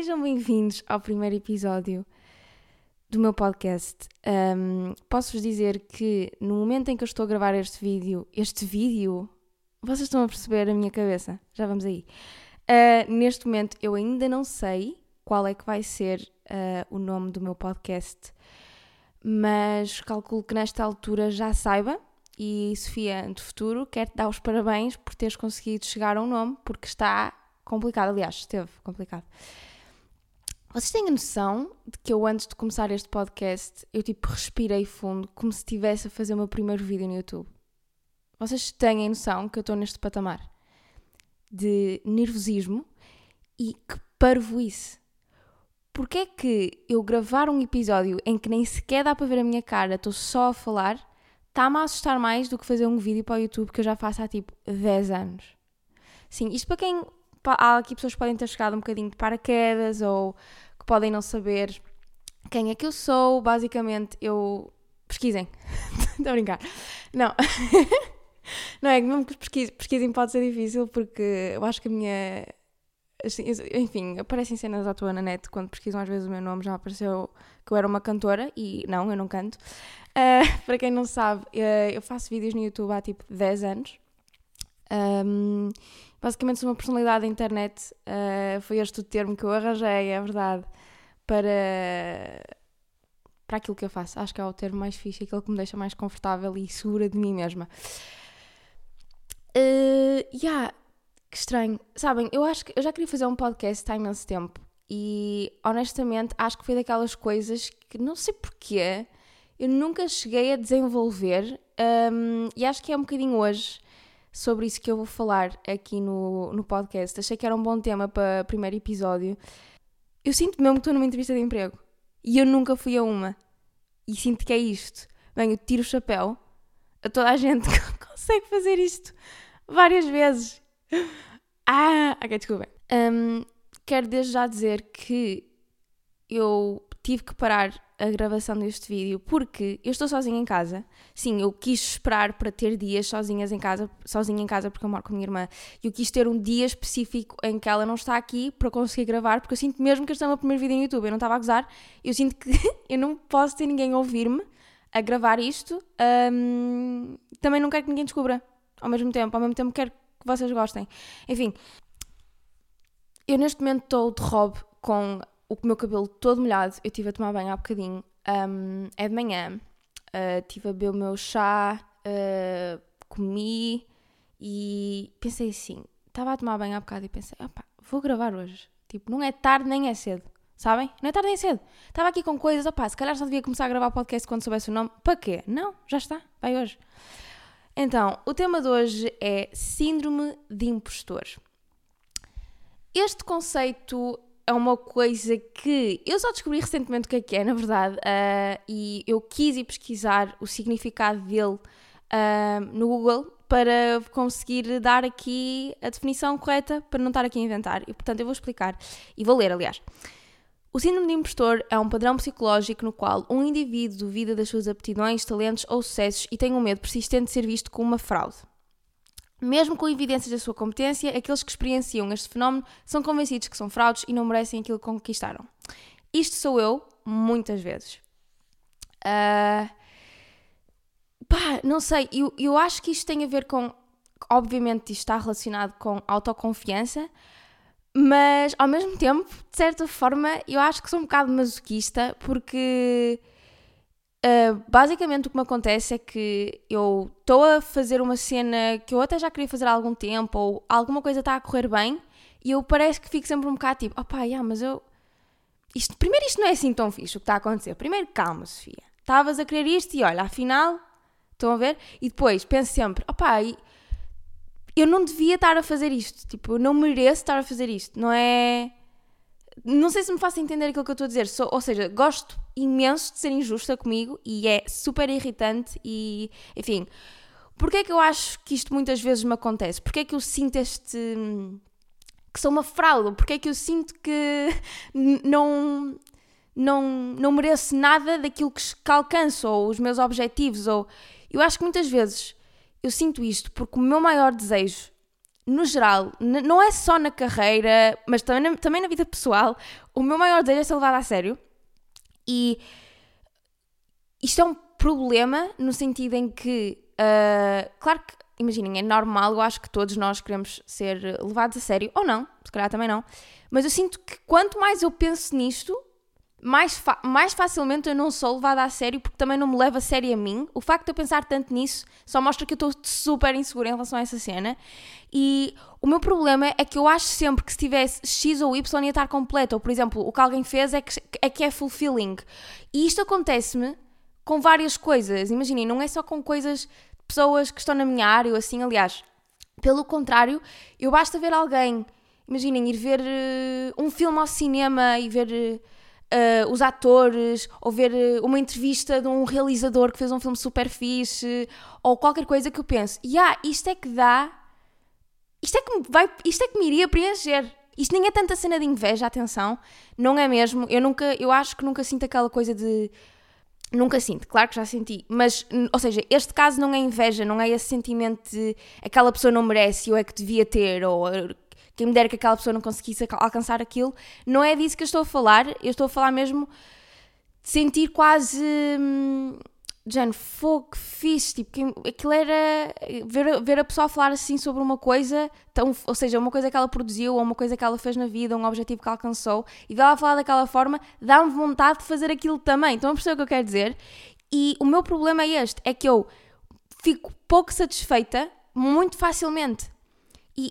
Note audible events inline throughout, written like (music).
Sejam bem-vindos ao primeiro episódio do meu podcast. Um, Posso-vos dizer que no momento em que eu estou a gravar este vídeo, este vídeo, vocês estão a perceber a minha cabeça, já vamos aí. Uh, neste momento eu ainda não sei qual é que vai ser uh, o nome do meu podcast, mas calculo que nesta altura já saiba. E Sofia, do futuro, quero-te dar os parabéns por teres conseguido chegar a um nome, porque está complicado. Aliás, esteve complicado. Vocês têm a noção de que eu, antes de começar este podcast, eu tipo respirei fundo, como se estivesse a fazer o meu primeiro vídeo no YouTube? Vocês têm a noção que eu estou neste patamar de nervosismo e que parvoíce. Porquê é que eu gravar um episódio em que nem sequer dá para ver a minha cara, estou só a falar, está-me a assustar mais do que fazer um vídeo para o YouTube que eu já faço há tipo 10 anos? Sim, isto para quem há aqui pessoas que podem ter chegado um bocadinho de paraquedas ou que podem não saber quem é que eu sou. Basicamente, eu. Pesquisem. (laughs) Estou a brincar. Não. (laughs) não é que mesmo que pesquisem, pesquisem pode ser difícil porque eu acho que a minha. Assim, enfim, aparecem cenas à toa na net quando pesquisam às vezes o meu nome, já apareceu que eu era uma cantora e não, eu não canto. Uh, (laughs) para quem não sabe, uh, eu faço vídeos no YouTube há tipo 10 anos. Um, basicamente sou uma personalidade da internet, uh, foi este o termo que eu arranjei, é verdade, para, para aquilo que eu faço. Acho que é o termo mais fixe, aquele que me deixa mais confortável e segura de mim mesma. Uh, yeah, que estranho. Sabem, eu acho que eu já queria fazer um podcast há imenso tempo e honestamente acho que foi daquelas coisas que não sei porquê eu nunca cheguei a desenvolver um, e acho que é um bocadinho hoje sobre isso que eu vou falar aqui no, no podcast. Achei que era um bom tema para o primeiro episódio. Eu sinto mesmo que estou numa entrevista de emprego e eu nunca fui a uma. E sinto que é isto. Bem, eu tiro o chapéu a toda a gente que (laughs) consegue fazer isto várias vezes. Ah, ok, desculpem. Um, quero desde já dizer que eu tive que parar a gravação deste vídeo porque eu estou sozinha em casa. Sim, eu quis esperar para ter dias sozinhas em casa, sozinha em casa porque eu moro com a minha irmã. E eu quis ter um dia específico em que ela não está aqui para conseguir gravar, porque eu sinto mesmo que este é o meu primeiro vídeo no YouTube. Eu não estava a gozar, eu sinto que (laughs) eu não posso ter ninguém a ouvir-me a gravar isto. Um, também não quero que ninguém descubra ao mesmo tempo, ao mesmo tempo quero que vocês gostem. Enfim, eu neste momento estou de robe com o meu cabelo todo molhado, eu estive a tomar banho há bocadinho, um, é de manhã, uh, estive a beber o meu chá, uh, comi e pensei assim, estava a tomar banho há bocado e pensei, opa, vou gravar hoje. Tipo, não é tarde nem é cedo, sabem? Não é tarde nem é cedo. Estava aqui com coisas, opá, se calhar só devia começar a gravar podcast quando soubesse o nome. Para quê? Não, já está, vai hoje. Então, o tema de hoje é Síndrome de Impostor. Este conceito é uma coisa que eu só descobri recentemente o que é que é, na verdade, uh, e eu quis ir pesquisar o significado dele uh, no Google para conseguir dar aqui a definição correta para não estar aqui a inventar. E portanto eu vou explicar e vou ler, aliás. O síndrome de impostor é um padrão psicológico no qual um indivíduo duvida das suas aptidões, talentos ou sucessos e tem um medo persistente de ser visto como uma fraude. Mesmo com evidências da sua competência, aqueles que experienciam este fenómeno são convencidos que são fraudes e não merecem aquilo que conquistaram. Isto sou eu, muitas vezes. Uh, pá, não sei, eu, eu acho que isto tem a ver com. Obviamente, isto está relacionado com autoconfiança, mas ao mesmo tempo, de certa forma, eu acho que sou um bocado masoquista porque Uh, basicamente o que me acontece é que eu estou a fazer uma cena que eu até já queria fazer há algum tempo, ou alguma coisa está a correr bem, e eu parece que fico sempre um bocado tipo, opá, yeah, mas eu. Isto, primeiro, isto não é assim tão fixe o que está a acontecer. Primeiro, calma, Sofia. Estavas a querer isto e olha, afinal, estão a ver? E depois penso sempre, opá, eu não devia estar a fazer isto. Tipo, eu não mereço estar a fazer isto. Não é não sei se me faço entender aquilo que eu estou a dizer, Sou, ou seja, gosto imenso de ser injusta comigo e é super irritante e, enfim, porque é que eu acho que isto muitas vezes me acontece? Porque é que eu sinto este que sou uma fraude? Porque é que eu sinto que (laughs) não não não mereço nada daquilo que, que alcanço ou os meus objetivos ou eu acho que muitas vezes eu sinto isto porque o meu maior desejo no geral, não é só na carreira, mas também na, também na vida pessoal, o meu maior desejo é ser levado a sério. E isto é um problema no sentido em que, uh, claro que, imaginem, é normal, eu acho que todos nós queremos ser levados a sério, ou não, se calhar também não, mas eu sinto que quanto mais eu penso nisto, mais, mais facilmente eu não sou levada a sério porque também não me leva a sério a mim. O facto de eu pensar tanto nisso só mostra que eu estou super insegura em relação a essa cena. E o meu problema é que eu acho sempre que se tivesse X ou Y ia estar completo. Ou, por exemplo, o que alguém fez é que é, que é fulfilling. E isto acontece-me com várias coisas. Imaginem, não é só com coisas pessoas que estão na minha área ou assim. Aliás, pelo contrário, eu basta ver alguém. Imaginem, ir ver uh, um filme ao cinema e ver. Uh, uh, os atores, ou ver uh, uma entrevista de um realizador que fez um filme super fixe, ou qualquer coisa que eu penso, yeah, isto é que dá, isto é que, vai, isto é que me iria preencher. Isto nem é tanta cena de inveja, atenção, não é mesmo. Eu nunca, eu acho que nunca sinto aquela coisa de Nunca sinto, claro que já senti, mas, ou seja, este caso não é inveja, não é esse sentimento de aquela pessoa não merece ou é que devia ter, ou quem me dera que aquela pessoa não conseguisse alcançar aquilo. Não é disso que eu estou a falar, eu estou a falar mesmo de sentir quase. Hum, Jane, fogo, fixe, tipo, que aquilo era ver, ver a pessoa falar assim sobre uma coisa, tão, ou seja, uma coisa que ela produziu, ou uma coisa que ela fez na vida, um objetivo que alcançou, e dela falar daquela forma, dá-me vontade de fazer aquilo também. Então, a perceber o que eu quero dizer? E o meu problema é este: é que eu fico pouco satisfeita muito facilmente.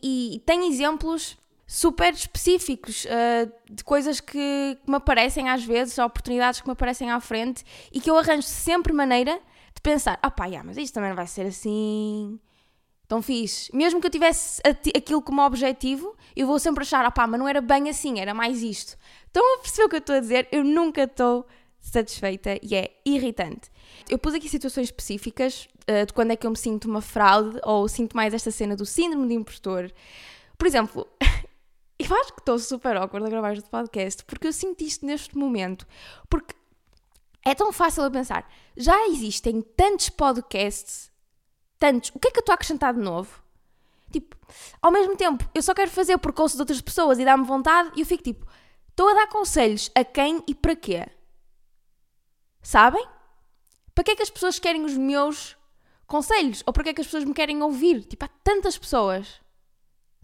E, e tem exemplos super específicos uh, de coisas que, que, me aparecem às vezes, oportunidades que me aparecem à frente e que eu arranjo sempre maneira de pensar: ah yeah, mas isto também não vai ser assim tão fixe. Mesmo que eu tivesse aquilo como objetivo, eu vou sempre achar: ah mas não era bem assim, era mais isto. Estão a perceber o que eu estou a dizer? Eu nunca estou satisfeita e é irritante. Eu pus aqui situações específicas uh, de quando é que eu me sinto uma fraude ou sinto mais esta cena do síndrome de impostor. Por exemplo, (laughs) eu acho que estou super awkward a gravar este podcast porque eu sinto isto neste momento. Porque é tão fácil a pensar. Já existem tantos podcasts, tantos. O que é que eu estou a acrescentar de novo? Tipo, ao mesmo tempo, eu só quero fazer por causa de outras pessoas e dá-me vontade e eu fico tipo, estou a dar conselhos a quem e para quê? Sabem? Para que é que as pessoas querem os meus conselhos? Ou para que é que as pessoas me querem ouvir? Tipo, há tantas pessoas.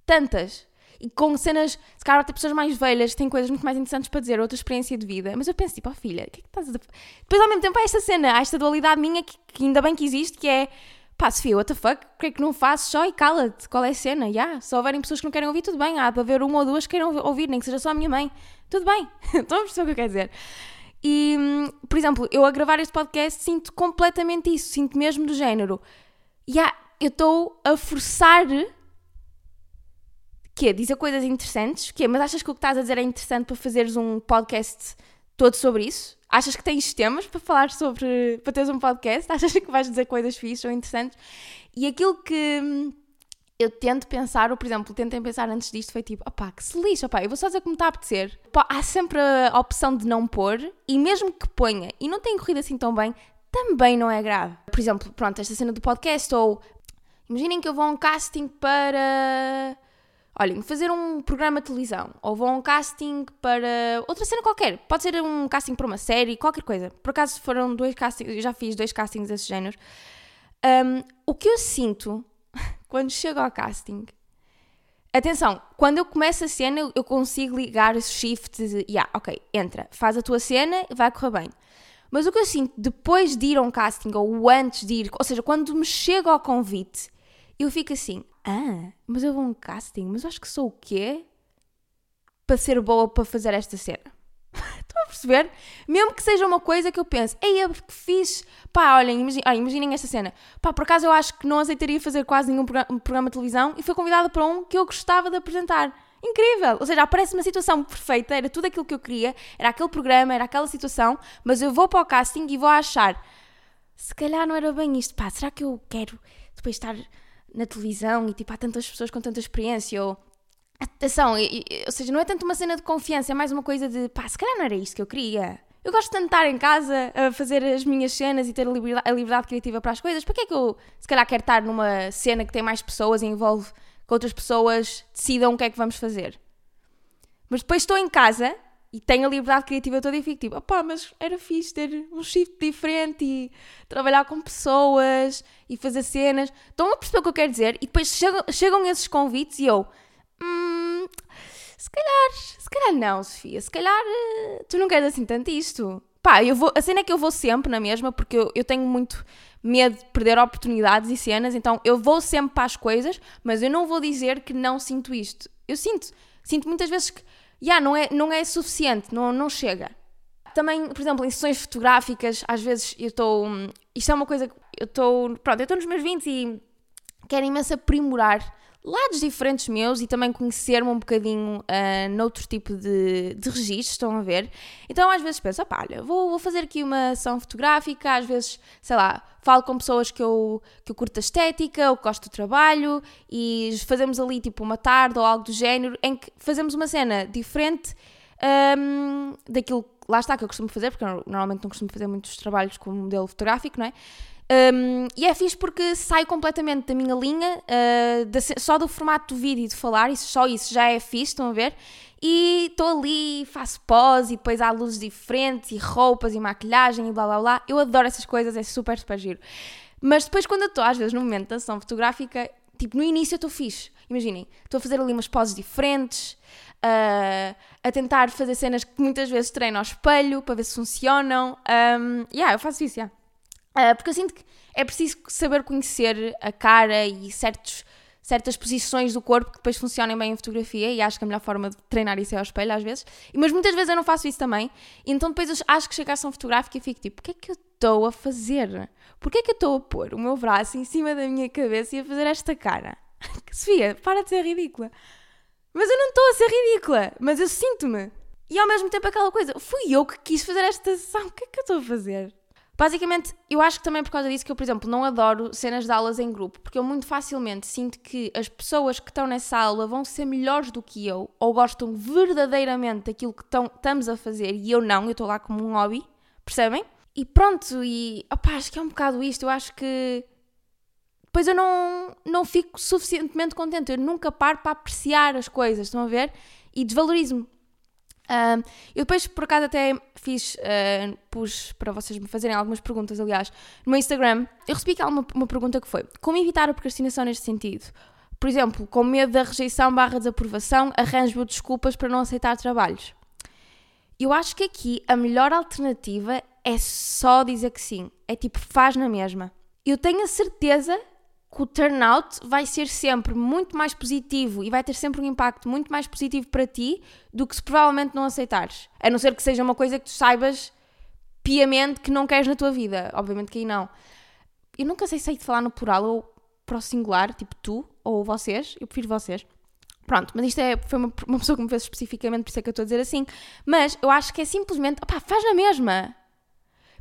Tantas. E com cenas, se calhar até pessoas mais velhas têm coisas muito mais interessantes para dizer, outra experiência de vida. Mas eu penso, tipo, oh filha, o que é que estás a... Depois ao mesmo tempo há esta cena, há esta dualidade minha que, que ainda bem que existe, que é pá, Sofia, what the fuck, o que é que não fazes só e cala-te, qual é a cena? Yeah. Se houverem pessoas que não querem ouvir, tudo bem, há para ver uma ou duas que queiram ouvir, nem que seja só a minha mãe, tudo bem, (laughs) estão a perceber o que eu quero dizer? E, por exemplo, eu a gravar este podcast sinto completamente isso, sinto mesmo do género. Yeah, eu estou a forçar que é dizer coisas interessantes, que é, mas achas que o que estás a dizer é interessante para fazeres um podcast todo sobre isso? Achas que tens temas para falar sobre, para teres um podcast? Achas que vais dizer coisas fixas ou interessantes? E aquilo que eu tento pensar, ou por exemplo, tentem pensar antes disto, foi tipo, opá, que se lixa, opá, eu vou só dizer como está a apetecer. Há sempre a opção de não pôr, e mesmo que ponha e não tenha corrido assim tão bem, também não é grave. Por exemplo, pronto, esta cena do podcast, ou imaginem que eu vou a um casting para. Olhem, fazer um programa de televisão, ou vou a um casting para outra cena qualquer, pode ser um casting para uma série, qualquer coisa. Por acaso foram dois castings, eu já fiz dois castings desse género. Um, o que eu sinto quando chego ao casting. Atenção, quando eu começo a cena, eu consigo ligar esse shift de, yeah, ok, entra, faz a tua cena, vai correr bem. Mas o que eu sinto depois de ir a um casting ou antes de ir, ou seja, quando me chego ao convite, eu fico assim, ah, mas eu vou a um casting, mas eu acho que sou o quê? Para ser boa para fazer esta cena. (laughs) Estão a perceber? Mesmo que seja uma coisa que eu penso, ei, eu que fiz, pá, olhem, imaginem, ah, imaginem esta cena. Pá, por acaso eu acho que não aceitaria fazer quase nenhum programa, um programa de televisão e fui convidada para um que eu gostava de apresentar. Incrível! Ou seja, aparece uma situação perfeita, era tudo aquilo que eu queria, era aquele programa, era aquela situação, mas eu vou para o casting e vou achar, se calhar não era bem isto, pá, será que eu quero depois estar na televisão e tipo há tantas pessoas com tanta experiência ou Atenção, ou seja, não é tanto uma cena de confiança, é mais uma coisa de pá, se calhar não era isto que eu queria. Eu gosto tanto de estar em casa a fazer as minhas cenas e ter a liberdade, a liberdade criativa para as coisas. Para que é que eu, se calhar, quero estar numa cena que tem mais pessoas e envolve que outras pessoas decidam o que é que vamos fazer. Mas depois estou em casa e tenho a liberdade criativa toda e fico tipo, opá, mas era fixe ter um shift diferente e trabalhar com pessoas e fazer cenas. Estão a perceber o que eu quero dizer? E depois chegam, chegam esses convites e eu, hum, se calhar, se calhar não, Sofia, se calhar uh, tu não queres assim tanto isto. Pá, eu vou, a cena é que eu vou sempre na mesma, porque eu, eu tenho muito medo de perder oportunidades e cenas, então eu vou sempre para as coisas, mas eu não vou dizer que não sinto isto. Eu sinto, sinto muitas vezes que yeah, não, é, não é suficiente, não, não chega. Também, por exemplo, em sessões fotográficas, às vezes eu estou. Isto é uma coisa que eu estou. Pronto, eu estou nos meus 20 e quero imenso aprimorar lados diferentes meus e também conhecer-me um bocadinho uh, noutro tipo de, de registro, estão a ver? Então às vezes penso, opá, olha, vou, vou fazer aqui uma ação fotográfica, às vezes, sei lá, falo com pessoas que eu, que eu curto a estética ou gosto do trabalho e fazemos ali tipo uma tarde ou algo do género em que fazemos uma cena diferente um, daquilo, lá está, que eu costumo fazer, porque normalmente não costumo fazer muitos trabalhos com modelo fotográfico, não é? Um, e é fixe porque sai completamente da minha linha, uh, só do formato do vídeo de falar, isso, só isso já é fixe, estão a ver? E estou ali, faço pose e depois há luzes diferentes e roupas e maquilhagem e blá blá blá. Eu adoro essas coisas, é super, super giro. Mas depois, quando eu estou, às vezes, no momento da ação fotográfica, tipo, no início eu estou fixe. Imaginem, estou a fazer ali umas poses diferentes, uh, a tentar fazer cenas que muitas vezes treino ao espelho para ver se funcionam. Um, yeah, eu faço isso, yeah. Uh, porque eu sinto que é preciso saber conhecer a cara e certos, certas posições do corpo que depois funcionem bem em fotografia e acho que a melhor forma de treinar isso é ao espelho às vezes. Mas muitas vezes eu não faço isso também. E então depois acho que chego à ação fotográfica e fico tipo, o que é que eu estou a fazer? Porquê é que eu estou a pôr o meu braço em cima da minha cabeça e a fazer esta cara? (laughs) Sofia, para de ser ridícula. Mas eu não estou a ser ridícula, mas eu sinto-me. E ao mesmo tempo aquela coisa, fui eu que quis fazer esta ação, o que é que eu estou a fazer? Basicamente, eu acho que também por causa disso que eu, por exemplo, não adoro cenas de aulas em grupo, porque eu muito facilmente sinto que as pessoas que estão nessa aula vão ser melhores do que eu, ou gostam verdadeiramente daquilo que estão, estamos a fazer e eu não, eu estou lá como um hobby, percebem? E pronto, e opá, acho que é um bocado isto, eu acho que depois eu não, não fico suficientemente contente, eu nunca paro para apreciar as coisas, estão a ver? E desvalorizo-me. Uh, eu depois, por acaso, até fiz, uh, pus para vocês me fazerem algumas perguntas, aliás, no meu Instagram. Eu recebi uma, uma pergunta que foi: Como evitar a procrastinação neste sentido? Por exemplo, com medo da rejeição barra desaprovação, arranjo desculpas para não aceitar trabalhos. Eu acho que aqui a melhor alternativa é só dizer que sim. É tipo, faz na mesma. Eu tenho a certeza que o turnout vai ser sempre muito mais positivo e vai ter sempre um impacto muito mais positivo para ti do que se provavelmente não aceitares. A não ser que seja uma coisa que tu saibas piamente que não queres na tua vida. Obviamente que aí não. Eu nunca sei se sei de falar no plural ou para o singular, tipo tu ou vocês. Eu prefiro vocês. Pronto, mas isto é, foi uma, uma pessoa que me fez especificamente, por isso é que eu estou a dizer assim. Mas eu acho que é simplesmente, opá, faz na mesma.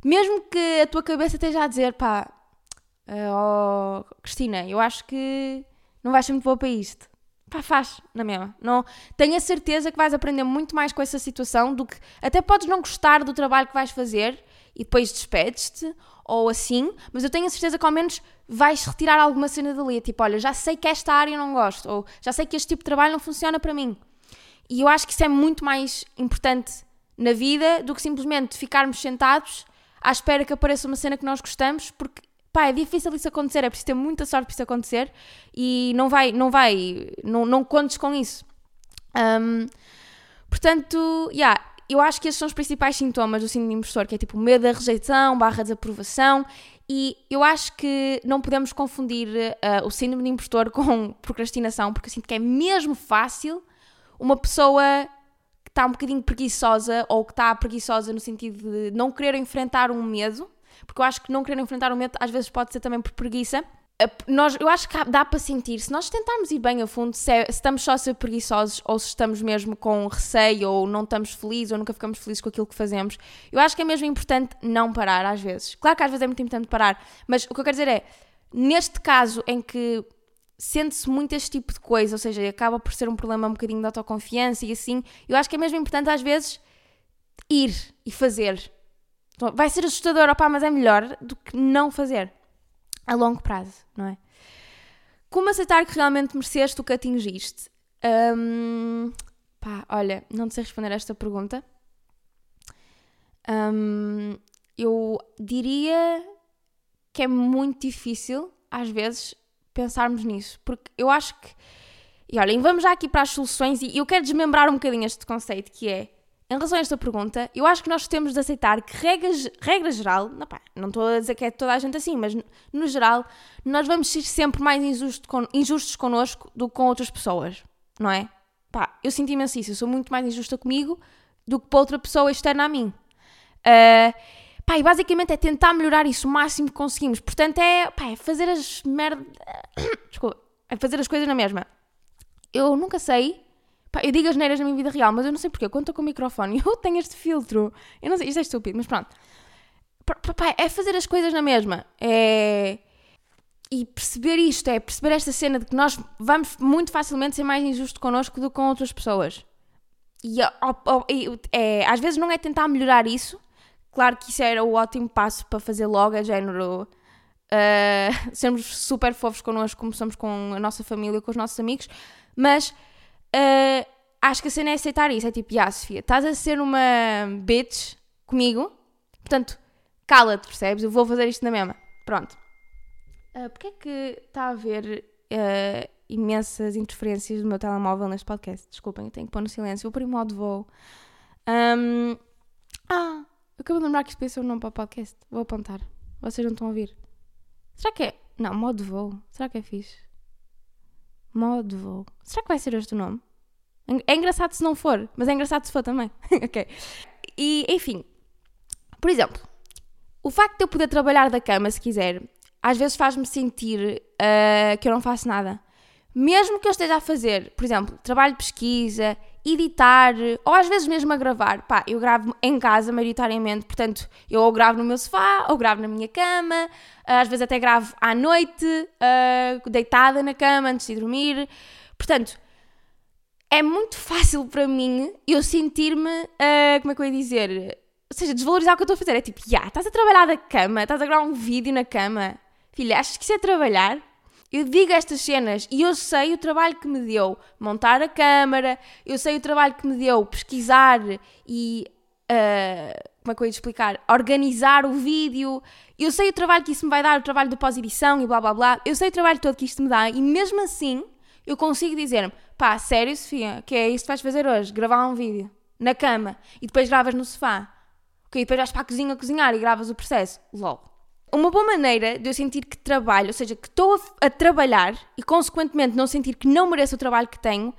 Mesmo que a tua cabeça esteja a dizer, pá, Uh, oh, Cristina, eu acho que não vais ser muito boa para isto. Pá, faz, na mesma. Não, tenho a certeza que vais aprender muito mais com essa situação do que. Até podes não gostar do trabalho que vais fazer e depois despedes-te, ou assim, mas eu tenho a certeza que ao menos vais retirar alguma cena dali. Tipo, olha, já sei que esta área eu não gosto, ou já sei que este tipo de trabalho não funciona para mim. E eu acho que isso é muito mais importante na vida do que simplesmente ficarmos sentados à espera que apareça uma cena que nós gostamos, porque pá, é difícil isso acontecer, é preciso ter muita sorte para isso acontecer e não vai, não vai, não, não contes com isso. Um, portanto, yeah, eu acho que esses são os principais sintomas do síndrome impostor, que é tipo medo da rejeição, barra desaprovação, e eu acho que não podemos confundir uh, o síndrome de impostor (laughs) com procrastinação, porque eu sinto que é mesmo fácil uma pessoa que está um bocadinho preguiçosa, ou que está preguiçosa no sentido de não querer enfrentar um medo, porque eu acho que não querer enfrentar o medo às vezes pode ser também por preguiça. Nós, eu acho que dá para sentir, se nós tentarmos ir bem a fundo, se, é, se, estamos só a ser preguiçosos ou se estamos mesmo com receio ou não estamos felizes ou nunca ficamos felizes com aquilo que fazemos, eu acho que é mesmo importante não parar às vezes. Claro que às vezes é muito importante parar, mas o que eu quero dizer é, neste caso em que sente-se muito este tipo de coisa, ou seja, acaba por ser um problema um bocadinho de autoconfiança e assim, eu acho que é mesmo importante às vezes ir e fazer. Então, vai ser assustador, opá, mas é melhor do que não fazer a longo prazo, não é? como aceitar que realmente mereceste o que atingiste? Um, pá, olha, não sei responder a esta pergunta. Um, eu diria que é muito difícil, às vezes, pensarmos nisso, porque eu acho que. E olhem, vamos já aqui para as soluções e eu quero desmembrar um bocadinho este conceito que é. Em relação a esta pergunta, eu acho que nós temos de aceitar que, regras, regra geral, não, pá, não estou a dizer que é toda a gente assim, mas no geral, nós vamos ser sempre mais injusto con, injustos connosco do que com outras pessoas, não é? Pá, eu sinto imenso isso, eu sou muito mais injusta comigo do que para outra pessoa externa a mim. Uh, pá, e basicamente é tentar melhorar isso o máximo que conseguimos. Portanto, é, pá, é fazer as merda. (coughs) Desculpa, é fazer as coisas na mesma. Eu nunca sei Pá, eu digo as neiras na minha vida real, mas eu não sei porque. Quando estou com o microfone, (laughs) eu tenho este filtro. Eu não sei, isto é estúpido, mas pronto. Pá, é fazer as coisas na mesma. É. E perceber isto, é perceber esta cena de que nós vamos muito facilmente ser mais injusto connosco do que com outras pessoas. E, é, às vezes não é tentar melhorar isso. Claro que isso era o ótimo passo para fazer logo, a género. Uh, (laughs) sermos super fofos connosco, como somos com a nossa família, com os nossos amigos, mas uh, acho que a cena é aceitar isso. É tipo, já, Sofia, estás a ser uma bitch comigo, portanto, cala-te, percebes? Eu vou fazer isto na mesma. Pronto. Uh, Porquê é que está a haver uh, imensas interferências do meu telemóvel neste podcast? Desculpem, eu tenho que pôr no silêncio. Vou pôr em modo voo. Um, ah, acabo de lembrar que isto ser um nome para o podcast. Vou apontar. Vocês não estão a ouvir. Será que é? Não, modo voo. Será que é fixe? Modo voo. Será que vai ser este o nome? É engraçado se não for, mas é engraçado se for também. (laughs) ok. E, enfim, por exemplo, o facto de eu poder trabalhar da cama se quiser, às vezes faz-me sentir uh, que eu não faço nada. Mesmo que eu esteja a fazer, por exemplo, trabalho de pesquisa, editar, ou às vezes mesmo a gravar. Pá, eu gravo em casa, maioritariamente, portanto, eu ou gravo no meu sofá, ou gravo na minha cama, às vezes até gravo à noite, uh, deitada na cama, antes de dormir. Portanto, é muito fácil para mim eu sentir-me, uh, como é que eu ia dizer? Ou seja, desvalorizar o que eu estou a fazer. É tipo, já, yeah, estás a trabalhar da cama, estás a gravar um vídeo na cama. Filha, achas que isso é trabalhar? Eu digo estas cenas e eu sei o trabalho que me deu montar a câmara, eu sei o trabalho que me deu pesquisar e. Uh, como é que eu ia explicar? Organizar o vídeo, eu sei o trabalho que isso me vai dar, o trabalho de pós-edição e blá blá blá, eu sei o trabalho todo que isto me dá e mesmo assim eu consigo dizer-me: pá, sério, Sofia, que é isso que vais fazer hoje? Gravar um vídeo na cama e depois gravas no sofá. Ok, depois vais para a cozinha cozinhar e gravas o processo. LOL. Uma boa maneira de eu sentir que trabalho, ou seja, que estou a, a trabalhar e consequentemente não sentir que não mereço o trabalho que tenho,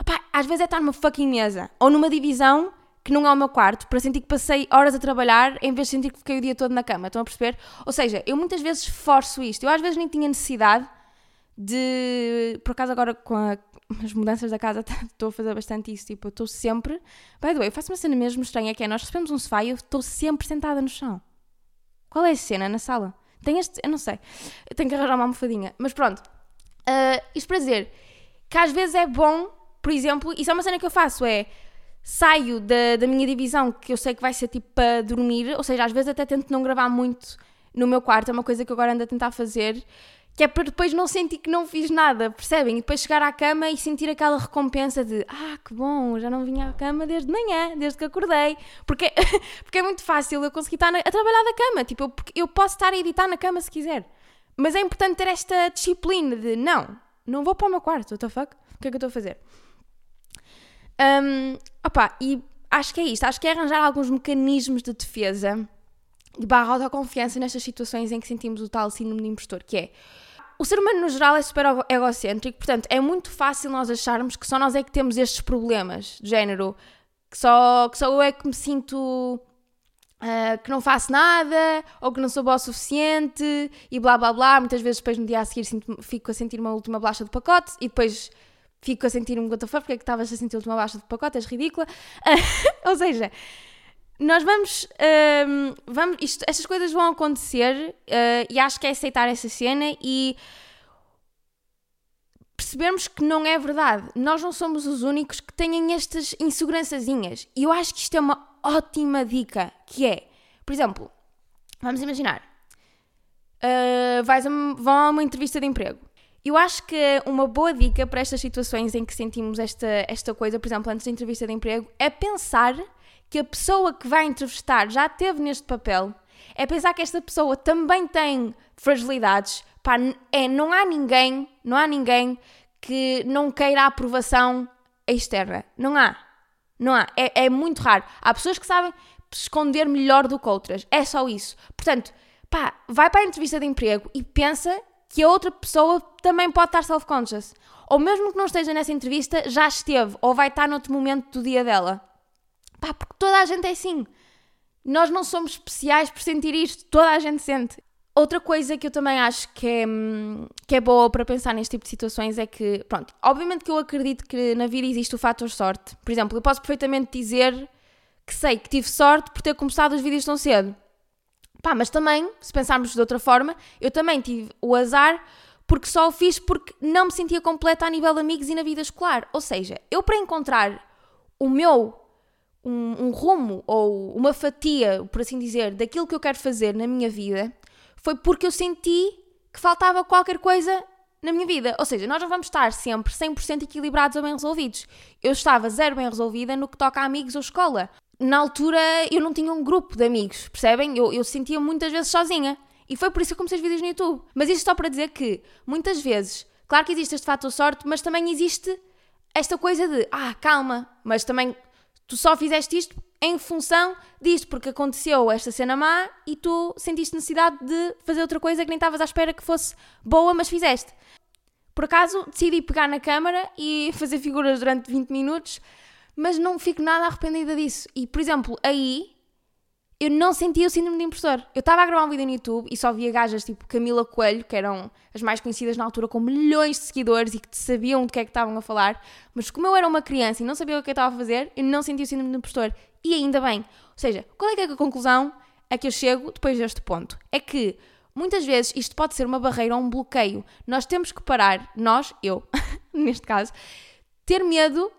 opá, às vezes é estar numa fucking mesa ou numa divisão que não é o meu quarto, para sentir que passei horas a trabalhar em vez de sentir que fiquei o dia todo na cama. Estão a perceber? Ou seja, eu muitas vezes forço isto. Eu às vezes nem tinha necessidade de. Por acaso, agora com a, as mudanças da casa, (laughs) estou a fazer bastante isso. Tipo, eu estou sempre. By the way, eu faço uma cena mesmo estranha que é: nós recebemos um sofá e eu estou sempre sentada no chão. Qual é a cena na sala? Tem este. Eu não sei. Eu tenho que arranjar uma almofadinha. Mas pronto. Uh, isto para dizer que às vezes é bom, por exemplo, isso é uma cena que eu faço: é. Saio da, da minha divisão que eu sei que vai ser tipo para dormir, ou seja, às vezes até tento não gravar muito no meu quarto, é uma coisa que eu agora ando a tentar fazer que é para depois não sentir que não fiz nada, percebem? E depois chegar à cama e sentir aquela recompensa de ah, que bom, já não vinha à cama desde manhã, desde que acordei. Porque, (laughs) porque é muito fácil eu conseguir estar a trabalhar da cama, tipo, eu, eu posso estar a editar na cama se quiser. Mas é importante ter esta disciplina de não, não vou para o meu quarto, what the fuck? O que é que eu estou a fazer? Um, opa, e acho que é isto, acho que é arranjar alguns mecanismos de defesa de barra autoconfiança nestas situações em que sentimos o tal síndrome de impostor, que é o ser humano no geral é super egocêntrico, portanto é muito fácil nós acharmos que só nós é que temos estes problemas de género, que só, que só eu é que me sinto uh, que não faço nada, ou que não sou boa o suficiente, e blá blá blá. Muitas vezes depois no dia a seguir sinto, fico a sentir uma última bolacha de pacote e depois fico a sentir um gota porque é que estavas a sentir a última bolacha de pacote, és ridícula. (laughs) Ou seja, nós vamos. Um, vamos isto, estas coisas vão acontecer uh, e acho que é aceitar essa cena e percebermos que não é verdade. Nós não somos os únicos que têm estas insegurançazinhas. E eu acho que isto é uma ótima dica, que é, por exemplo, vamos imaginar, uh, vais a, vão a uma entrevista de emprego Eu acho que uma boa dica para estas situações em que sentimos esta, esta coisa, por exemplo, antes da entrevista de emprego, é pensar que a pessoa que vai entrevistar já teve neste papel, é pensar que esta pessoa também tem fragilidades. Pá, é, não há ninguém, não há ninguém que não queira a aprovação externa. Não há. Não há. É, é muito raro. Há pessoas que sabem esconder melhor do que outras. É só isso. Portanto, pá, vai para a entrevista de emprego e pensa que a outra pessoa também pode estar self-conscious. Ou mesmo que não esteja nessa entrevista, já esteve ou vai estar noutro momento do dia dela. Pá, porque toda a gente é assim. Nós não somos especiais por sentir isto, toda a gente sente. Outra coisa que eu também acho que é, que é boa para pensar neste tipo de situações é que, pronto, obviamente que eu acredito que na vida existe o fator sorte. Por exemplo, eu posso perfeitamente dizer que sei que tive sorte por ter começado os vídeos tão cedo. Pá, mas também, se pensarmos de outra forma, eu também tive o azar porque só o fiz porque não me sentia completa a nível de amigos e na vida escolar. Ou seja, eu para encontrar o meu um, um, rumo ou uma fatia, por assim dizer, daquilo que eu quero fazer na minha vida, foi porque eu senti que faltava qualquer coisa na minha vida. Ou seja, nós não vamos estar sempre 100% equilibrados ou bem resolvidos. Eu estava zero bem resolvida no que toca a amigos ou escola na altura eu não tinha um grupo de amigos, percebem? Eu, eu sentia muitas vezes sozinha. E foi por isso que comecei os vídeos no YouTube. Mas isto só para dizer que, muitas vezes, claro que existe este fator sorte, mas também existe esta coisa de, ah, calma, mas também tu só fizeste isto em função disto, porque aconteceu esta cena má e tu sentiste necessidade de fazer outra coisa que nem estavas à espera que fosse boa, mas fizeste. Por acaso decidi pegar na câmara e (laughs) fazer figuras durante 20 minutos mas não fico nada arrependida disso. E, por exemplo, aí eu não sentia o síndrome de impostor. Eu estava a gravar um vídeo no YouTube e só via gajas tipo Camila Coelho, que eram as mais conhecidas na altura, com milhões de seguidores e que sabiam do que é que estavam a falar. Mas como eu era uma criança e não sabia o que eu estava a fazer, eu não sentia o síndrome de impostor. E ainda bem. Ou seja, qual é que é a conclusão a que eu chego depois deste ponto? É que muitas vezes isto pode ser uma barreira ou um bloqueio. Nós temos que parar, nós, eu, (laughs) neste caso, ter medo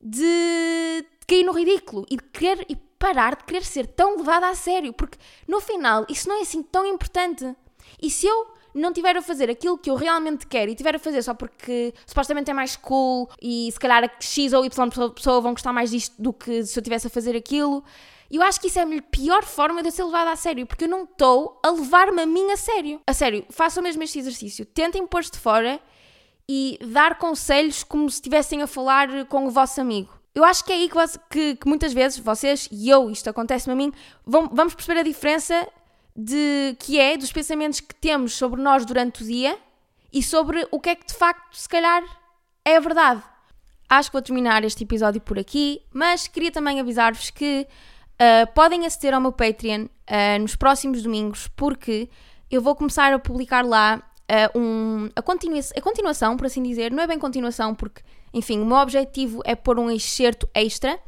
de, cair no ridículo e de querer e parar de querer ser tão levada a sério, porque no final isso não é assim tão importante. E se eu não tiver a fazer aquilo que eu realmente quero e tiver a fazer só porque supostamente é mais cool e se calhar X ou Y pessoa vão gostar mais disto do que se eu tivesse a fazer aquilo, eu acho que isso é a pior forma de eu ser levada a sério, porque eu não estou a levar-me a mim a sério. A sério, façam mesmo este exercício. Tentem pôr-se de fora e dar conselhos como se estivessem a falar com o vosso amigo. Eu acho que é aí que, que, que muitas vezes vocês e eu, isto acontece-me a mim, vão, vamos perceber a diferença de que é dos pensamentos que temos sobre nós durante o dia e sobre o que é que de facto, se calhar, é a verdade. Acho que vou terminar este episódio por aqui, mas queria também avisar-vos que uh, podem aceder ao meu Patreon uh, nos próximos domingos, porque eu vou começar a publicar lá uh, um, a, continua a continuação, por assim dizer, não é bem continuação, porque, enfim, o meu objetivo é pôr um excerto extra.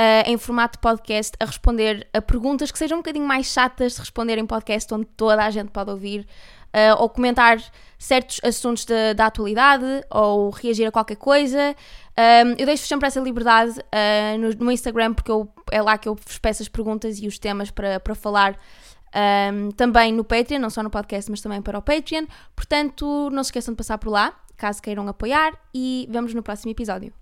Uh, em formato de podcast, a responder a perguntas que sejam um bocadinho mais chatas de responder em podcast, onde toda a gente pode ouvir, uh, ou comentar certos assuntos da atualidade, ou reagir a qualquer coisa. eu deixo sempre essa liberdade uh, no, no, Instagram, porque eu, é lá que eu vos peço as perguntas e os temas para, para falar um, também no Patreon, não só no podcast, mas também para o Patreon. Portanto, não se esqueçam de passar por lá, caso queiram apoiar, e vemos no próximo episódio.